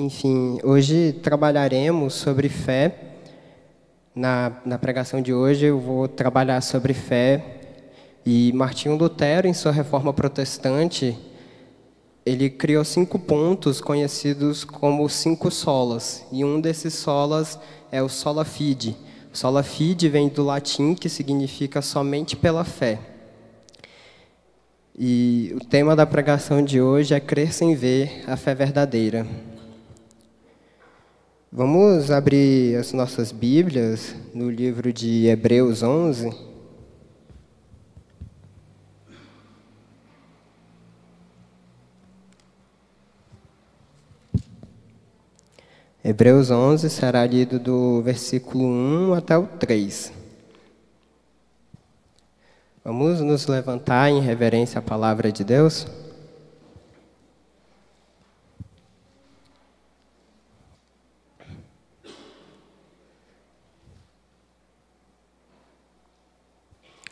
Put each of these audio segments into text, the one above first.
Enfim, hoje trabalharemos sobre fé. Na, na pregação de hoje eu vou trabalhar sobre fé. E Martinho Lutero, em sua reforma protestante, ele criou cinco pontos conhecidos como cinco solas. E um desses solas é o sola fide. Sola fide vem do latim, que significa somente pela fé. E o tema da pregação de hoje é crer sem ver a fé verdadeira. Vamos abrir as nossas Bíblias no livro de Hebreus 11. Hebreus 11 será lido do versículo 1 até o 3. Vamos nos levantar em reverência à palavra de Deus?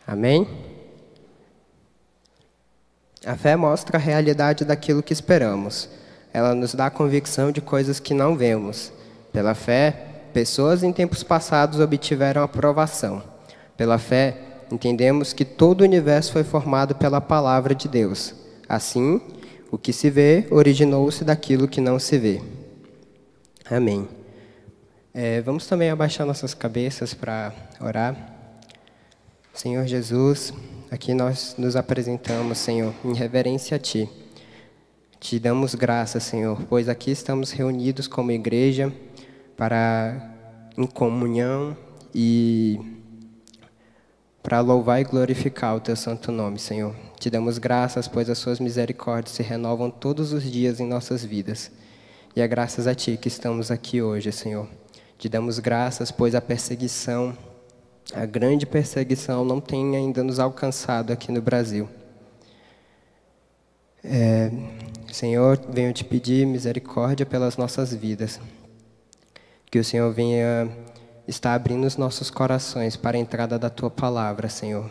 Amém? A fé mostra a realidade daquilo que esperamos. Ela nos dá convicção de coisas que não vemos. Pela fé, pessoas em tempos passados obtiveram aprovação. Pela fé, entendemos que todo o universo foi formado pela palavra de Deus. Assim, o que se vê originou-se daquilo que não se vê. Amém. É, vamos também abaixar nossas cabeças para orar. Senhor Jesus, aqui nós nos apresentamos, Senhor, em reverência a Ti. Te damos graças, Senhor, pois aqui estamos reunidos como igreja para em comunhão e para louvar e glorificar o Teu santo nome, Senhor. Te damos graças, pois as Suas misericórdias se renovam todos os dias em nossas vidas. E é graças a Ti que estamos aqui hoje, Senhor. Te damos graças, pois a perseguição a grande perseguição não tem ainda nos alcançado aqui no Brasil. É, Senhor, venho te pedir misericórdia pelas nossas vidas. Que o Senhor venha estar abrindo os nossos corações para a entrada da tua palavra, Senhor.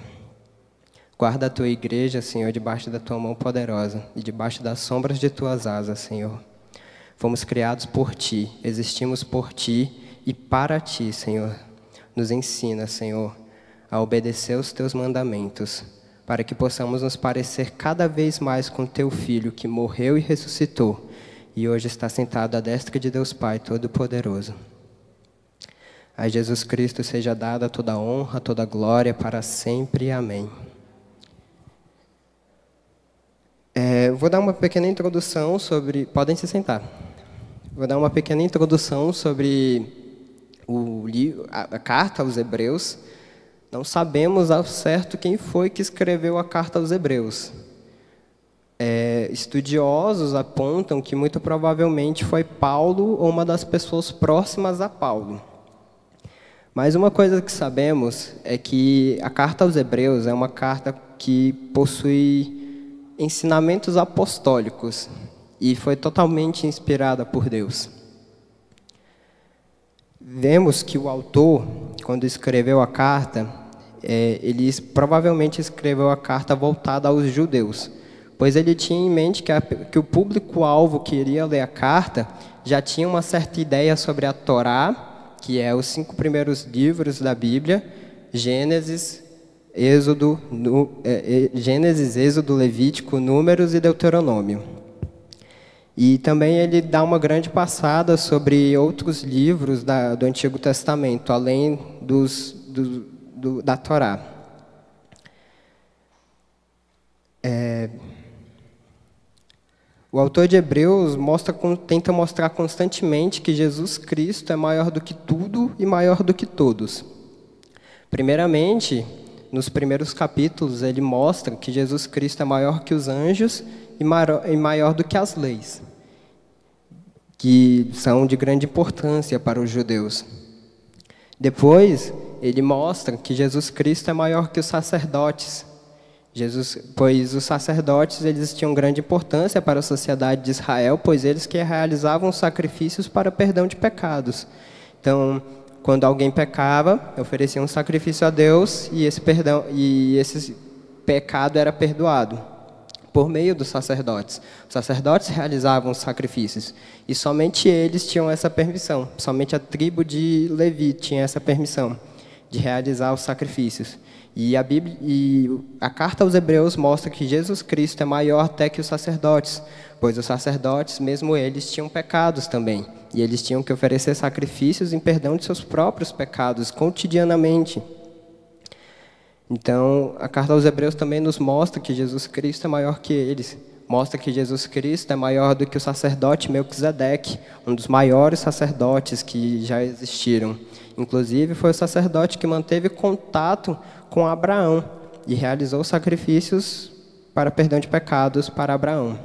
Guarda a tua igreja, Senhor, debaixo da tua mão poderosa e debaixo das sombras de tuas asas, Senhor. Fomos criados por ti, existimos por ti e para ti, Senhor. Nos ensina, Senhor, a obedecer os teus mandamentos, para que possamos nos parecer cada vez mais com teu filho que morreu e ressuscitou e hoje está sentado à destra de Deus Pai Todo-Poderoso. A Jesus Cristo seja dada toda a honra, toda a glória para sempre. Amém. É, vou dar uma pequena introdução sobre. Podem se sentar. Vou dar uma pequena introdução sobre o a, a carta aos Hebreus, não sabemos ao certo quem foi que escreveu a carta aos Hebreus. É, estudiosos apontam que muito provavelmente foi Paulo ou uma das pessoas próximas a Paulo. Mas uma coisa que sabemos é que a carta aos Hebreus é uma carta que possui ensinamentos apostólicos e foi totalmente inspirada por Deus. Vemos que o autor, quando escreveu a carta, é, ele provavelmente escreveu a carta voltada aos judeus, pois ele tinha em mente que, a, que o público-alvo que iria ler a carta já tinha uma certa ideia sobre a Torá, que é os cinco primeiros livros da Bíblia, Gênesis, Êxodo, no, é, é Gênesis, Êxodo, Levítico, Números e Deuteronômio. E também ele dá uma grande passada sobre outros livros da, do Antigo Testamento, além dos, do, do, da Torá. É, o autor de Hebreus mostra, tenta mostrar constantemente que Jesus Cristo é maior do que tudo e maior do que todos. Primeiramente, nos primeiros capítulos, ele mostra que Jesus Cristo é maior que os anjos e maior, do que as leis que são de grande importância para os judeus. Depois, ele mostra que Jesus Cristo é maior que os sacerdotes, Jesus, pois os sacerdotes eles tinham grande importância para a sociedade de Israel, pois eles que realizavam sacrifícios para perdão de pecados. Então, quando alguém pecava, oferecia um sacrifício a Deus e esse perdão e esse pecado era perdoado. Por meio dos sacerdotes. Os sacerdotes realizavam os sacrifícios e somente eles tinham essa permissão. Somente a tribo de Levi tinha essa permissão de realizar os sacrifícios. E a, Bíblia, e a carta aos Hebreus mostra que Jesus Cristo é maior até que os sacerdotes, pois os sacerdotes, mesmo eles, tinham pecados também. E eles tinham que oferecer sacrifícios em perdão de seus próprios pecados cotidianamente. Então, a carta aos Hebreus também nos mostra que Jesus Cristo é maior que eles. Mostra que Jesus Cristo é maior do que o sacerdote Melquisedeque, um dos maiores sacerdotes que já existiram. Inclusive, foi o sacerdote que manteve contato com Abraão e realizou sacrifícios para perdão de pecados para Abraão.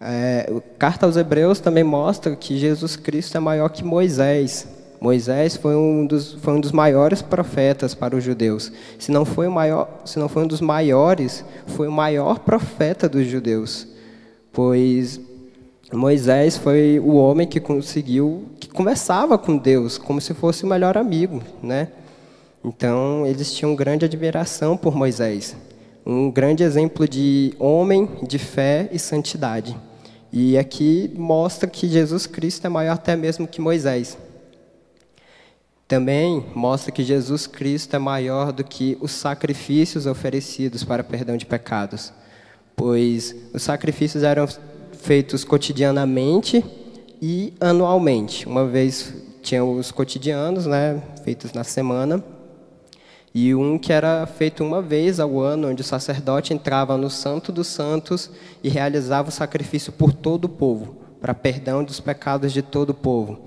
É, a carta aos Hebreus também mostra que Jesus Cristo é maior que Moisés. Moisés foi um dos, foi um dos maiores profetas para os judeus. Se não foi o maior, se não foi um dos maiores, foi o maior profeta dos judeus, pois Moisés foi o homem que conseguiu, que conversava com Deus como se fosse o melhor amigo, né? Então eles tinham grande admiração por Moisés, um grande exemplo de homem de fé e santidade. E aqui mostra que Jesus Cristo é maior até mesmo que Moisés. Também mostra que Jesus Cristo é maior do que os sacrifícios oferecidos para perdão de pecados, pois os sacrifícios eram feitos cotidianamente e anualmente. Uma vez tinham os cotidianos, né, feitos na semana, e um que era feito uma vez ao ano, onde o sacerdote entrava no Santo dos Santos e realizava o sacrifício por todo o povo, para perdão dos pecados de todo o povo.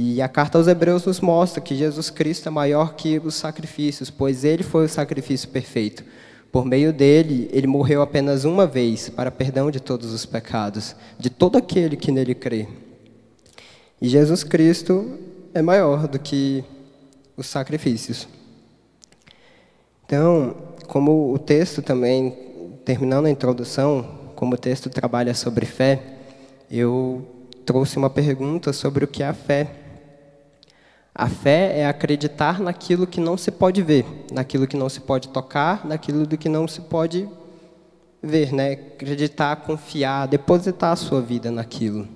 E a carta aos Hebreus nos mostra que Jesus Cristo é maior que os sacrifícios, pois ele foi o sacrifício perfeito. Por meio dele, ele morreu apenas uma vez para perdão de todos os pecados, de todo aquele que nele crê. E Jesus Cristo é maior do que os sacrifícios. Então, como o texto também, terminando a introdução, como o texto trabalha sobre fé, eu trouxe uma pergunta sobre o que é a fé. A fé é acreditar naquilo que não se pode ver, naquilo que não se pode tocar, naquilo do que não se pode ver, né? Acreditar, confiar, depositar a sua vida naquilo.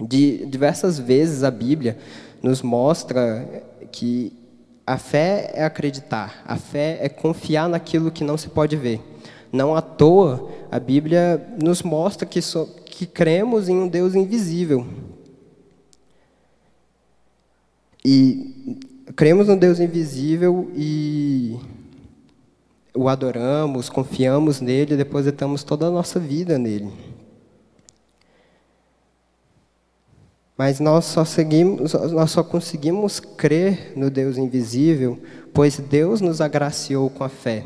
De diversas vezes a Bíblia nos mostra que a fé é acreditar, a fé é confiar naquilo que não se pode ver. Não à toa a Bíblia nos mostra que, so, que cremos em um Deus invisível, e cremos no Deus invisível e o adoramos, confiamos nele, depositamos toda a nossa vida nele. Mas nós só, seguimos, nós só conseguimos crer no Deus invisível, pois Deus nos agraciou com a fé.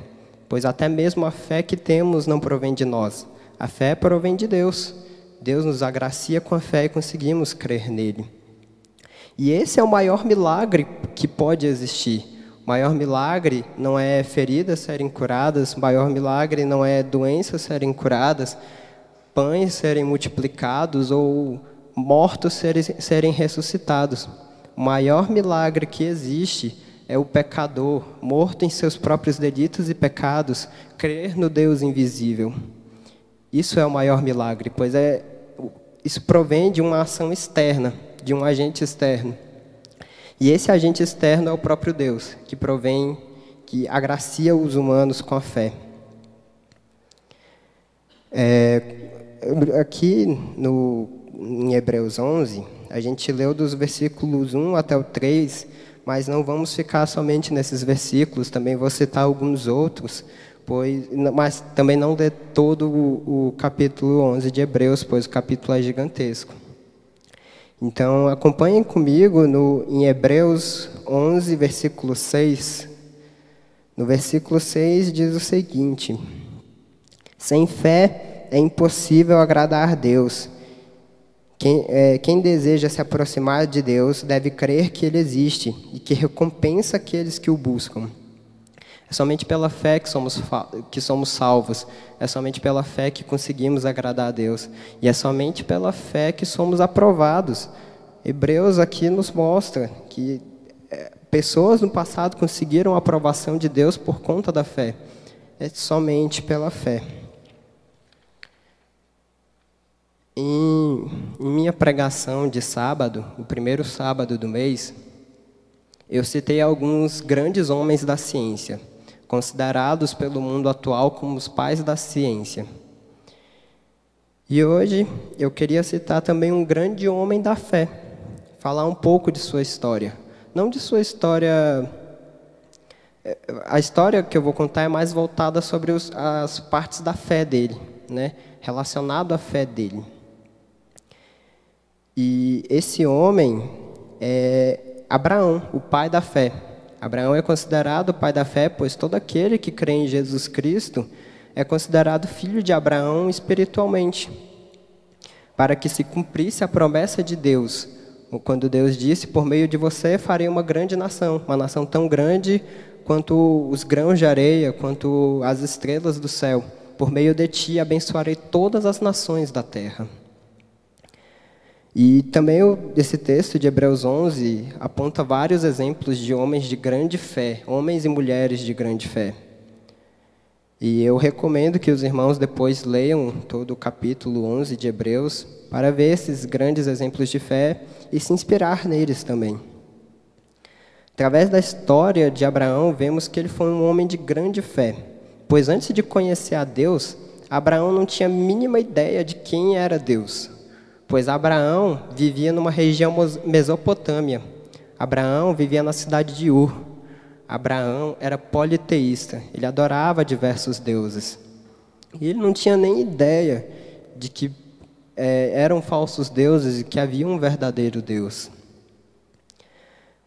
Pois até mesmo a fé que temos não provém de nós. A fé provém de Deus. Deus nos agracia com a fé e conseguimos crer nele. E esse é o maior milagre que pode existir. O maior milagre não é feridas serem curadas, o maior milagre não é doenças serem curadas, pães serem multiplicados ou mortos serem, serem ressuscitados. O maior milagre que existe é o pecador, morto em seus próprios delitos e pecados, crer no Deus invisível. Isso é o maior milagre, pois é, isso provém de uma ação externa de um agente externo. E esse agente externo é o próprio Deus, que provém, que agracia os humanos com a fé. É, aqui no, em Hebreus 11, a gente leu dos versículos 1 até o 3, mas não vamos ficar somente nesses versículos, também vou citar alguns outros, pois, mas também não ler todo o, o capítulo 11 de Hebreus, pois o capítulo é gigantesco. Então, acompanhem comigo no, em Hebreus 11, versículo 6. No versículo 6 diz o seguinte: Sem fé é impossível agradar a Deus. Quem, é, quem, deseja se aproximar de Deus deve crer que Ele existe e que recompensa aqueles que o buscam. É somente pela fé que somos, que somos salvos. É somente pela fé que conseguimos agradar a Deus. E é somente pela fé que somos aprovados. Hebreus aqui nos mostra que é, pessoas no passado conseguiram a aprovação de Deus por conta da fé. É somente pela fé. Em, em minha pregação de sábado, o primeiro sábado do mês, eu citei alguns grandes homens da ciência, considerados pelo mundo atual como os pais da ciência. E hoje eu queria citar também um grande homem da fé, falar um pouco de sua história. Não de sua história. É, a história que eu vou contar é mais voltada sobre os, as partes da fé dele, né? relacionado à fé dele. E esse homem é Abraão, o pai da fé. Abraão é considerado pai da fé, pois todo aquele que crê em Jesus Cristo é considerado filho de Abraão espiritualmente. Para que se cumprisse a promessa de Deus, quando Deus disse: Por meio de você farei uma grande nação, uma nação tão grande quanto os grãos de areia, quanto as estrelas do céu. Por meio de ti abençoarei todas as nações da terra. E também esse texto de Hebreus 11 aponta vários exemplos de homens de grande fé, homens e mulheres de grande fé. E eu recomendo que os irmãos depois leiam todo o capítulo 11 de Hebreus para ver esses grandes exemplos de fé e se inspirar neles também. Através da história de Abraão, vemos que ele foi um homem de grande fé, pois antes de conhecer a Deus, Abraão não tinha a mínima ideia de quem era Deus pois Abraão vivia numa região Mesopotâmia. Abraão vivia na cidade de Ur. Abraão era politeísta, ele adorava diversos deuses. E ele não tinha nem ideia de que é, eram falsos deuses e que havia um verdadeiro Deus.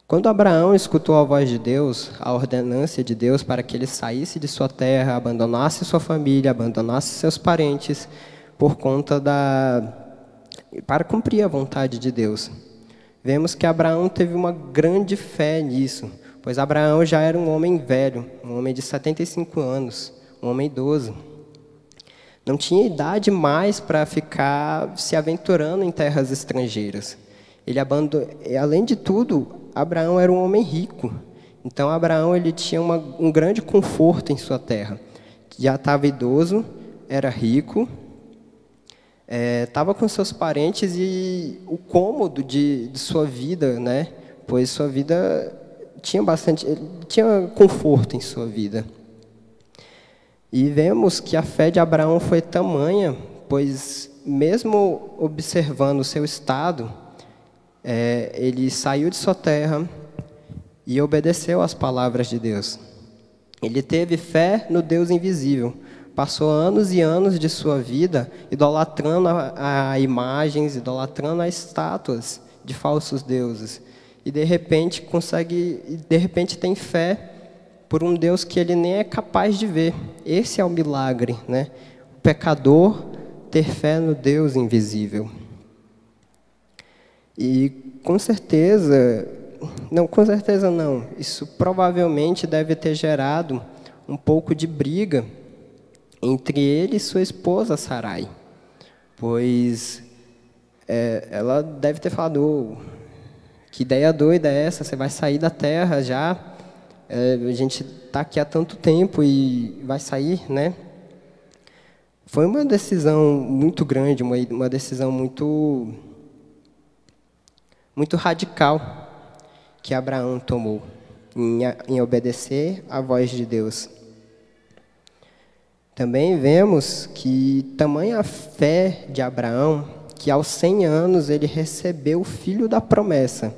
Quando Abraão escutou a voz de Deus, a ordenância de Deus para que ele saísse de sua terra, abandonasse sua família, abandonasse seus parentes, por conta da para cumprir a vontade de Deus. Vemos que Abraão teve uma grande fé nisso, pois Abraão já era um homem velho, um homem de 75 anos, um homem idoso. Não tinha idade mais para ficar se aventurando em terras estrangeiras. Ele abandonou, além de tudo, Abraão era um homem rico. Então Abraão ele tinha uma, um grande conforto em sua terra. Já estava idoso, era rico estava é, com seus parentes e o cômodo de, de sua vida, né? Pois sua vida tinha bastante, tinha conforto em sua vida. E vemos que a fé de Abraão foi tamanha, pois mesmo observando o seu estado, é, ele saiu de sua terra e obedeceu às palavras de Deus. Ele teve fé no Deus invisível, passou anos e anos de sua vida idolatrando a, a imagens, idolatrando a estátuas de falsos deuses. E de repente consegue, de repente tem fé por um Deus que ele nem é capaz de ver. Esse é o milagre, né? O pecador ter fé no Deus invisível. E com certeza, não, com certeza não. Isso provavelmente deve ter gerado um pouco de briga entre ele e sua esposa Sarai, pois é, ela deve ter falado: que ideia doida é essa? Você vai sair da terra já? É, a gente está aqui há tanto tempo e vai sair, né? Foi uma decisão muito grande, uma, uma decisão muito muito radical que Abraão tomou em, em obedecer à voz de Deus. Também vemos que tamanha fé de Abraão, que aos 100 anos ele recebeu o filho da promessa,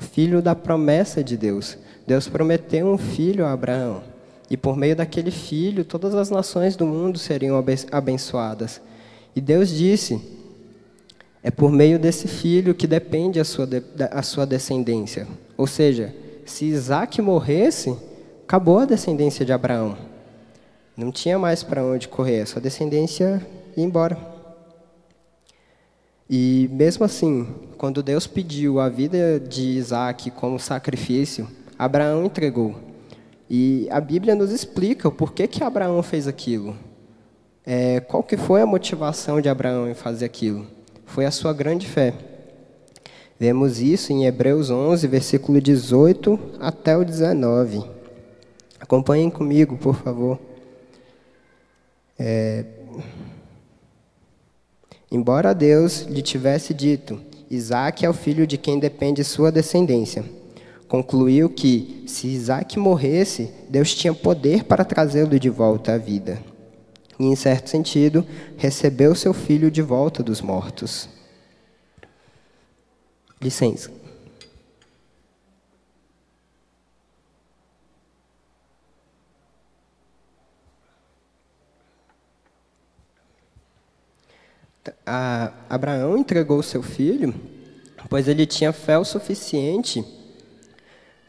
o filho da promessa de Deus. Deus prometeu um filho a Abraão, e por meio daquele filho todas as nações do mundo seriam abençoadas. E Deus disse: é por meio desse filho que depende a sua, a sua descendência. Ou seja, se Isaac morresse, acabou a descendência de Abraão. Não tinha mais para onde correr, a sua descendência ia embora. E mesmo assim, quando Deus pediu a vida de Isaac como sacrifício, Abraão entregou. E a Bíblia nos explica o porquê que Abraão fez aquilo. É, qual que foi a motivação de Abraão em fazer aquilo? Foi a sua grande fé. Vemos isso em Hebreus 11, versículo 18 até o 19. Acompanhem comigo, por favor. É... Embora Deus lhe tivesse dito: Isaac é o filho de quem depende sua descendência. Concluiu que, se Isaac morresse, Deus tinha poder para trazê-lo de volta à vida. E, em certo sentido, recebeu seu filho de volta dos mortos. Licença. A Abraão entregou seu filho, pois ele tinha fé o suficiente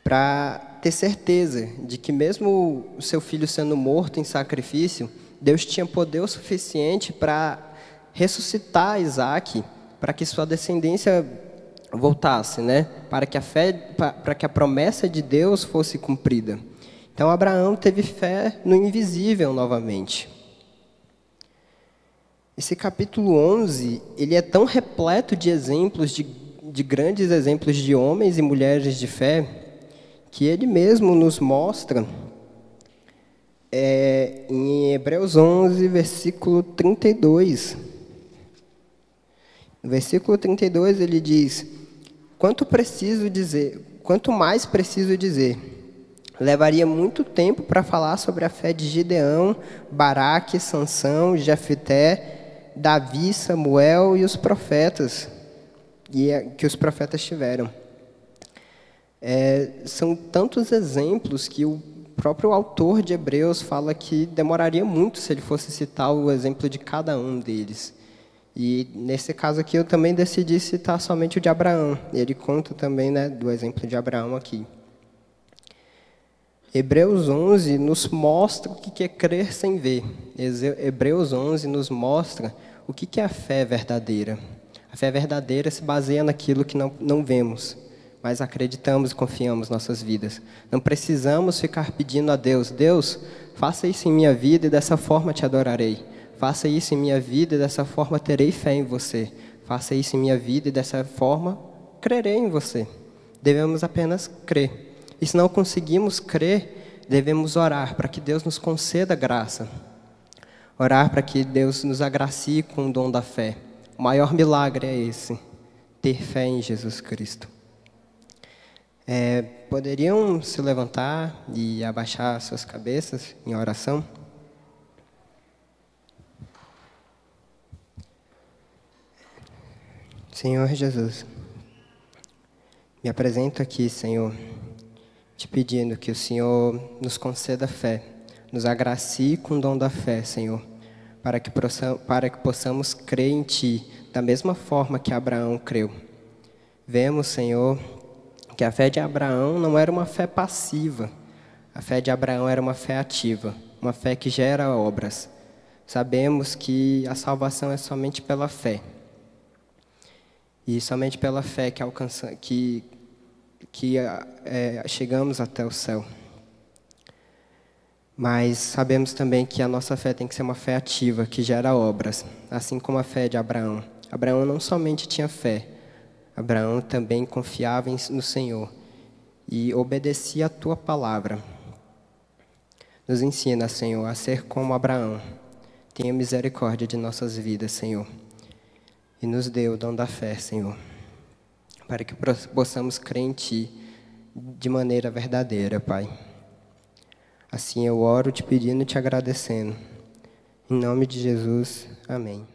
para ter certeza de que, mesmo o seu filho sendo morto em sacrifício, Deus tinha poder o suficiente para ressuscitar Isaac, para que sua descendência voltasse, né? Para que a fé, para que a promessa de Deus fosse cumprida. Então Abraão teve fé no invisível novamente. Esse capítulo 11, ele é tão repleto de exemplos, de, de grandes exemplos de homens e mulheres de fé, que ele mesmo nos mostra é, em Hebreus 11, versículo 32. No versículo 32 ele diz: Quanto preciso dizer, quanto mais preciso dizer, levaria muito tempo para falar sobre a fé de Gideão, Baraque, Sansão, Jefité, Davi, Samuel e os profetas, e que os profetas tiveram. É, são tantos exemplos que o próprio autor de Hebreus fala que demoraria muito se ele fosse citar o exemplo de cada um deles. E nesse caso aqui eu também decidi citar somente o de Abraão. Ele conta também né, do exemplo de Abraão aqui. Hebreus 11 nos mostra o que é crer sem ver. Hebreus 11 nos mostra o que é a fé verdadeira. A fé verdadeira se baseia naquilo que não, não vemos, mas acreditamos e confiamos nossas vidas. Não precisamos ficar pedindo a Deus: Deus, faça isso em minha vida e dessa forma te adorarei. Faça isso em minha vida e dessa forma terei fé em você. Faça isso em minha vida e dessa forma crerei em você. Devemos apenas crer. E se não conseguimos crer, devemos orar para que Deus nos conceda graça. Orar para que Deus nos agracie com o dom da fé. O maior milagre é esse, ter fé em Jesus Cristo. É, poderiam se levantar e abaixar suas cabeças em oração? Senhor Jesus, me apresento aqui, Senhor te pedindo que o Senhor nos conceda fé, nos agracie com o dom da fé, Senhor, para que, possamos, para que possamos crer em Ti da mesma forma que Abraão creu. Vemos, Senhor, que a fé de Abraão não era uma fé passiva, a fé de Abraão era uma fé ativa, uma fé que gera obras. Sabemos que a salvação é somente pela fé. E somente pela fé que, alcança, que que é, chegamos até o céu. Mas sabemos também que a nossa fé tem que ser uma fé ativa, que gera obras, assim como a fé de Abraão. Abraão não somente tinha fé, Abraão também confiava no Senhor e obedecia a tua palavra. Nos ensina, Senhor, a ser como Abraão. Tenha misericórdia de nossas vidas, Senhor. E nos dê o dom da fé, Senhor para que possamos crer em Ti de maneira verdadeira, Pai. Assim eu oro te pedindo e te agradecendo. Em nome de Jesus, amém.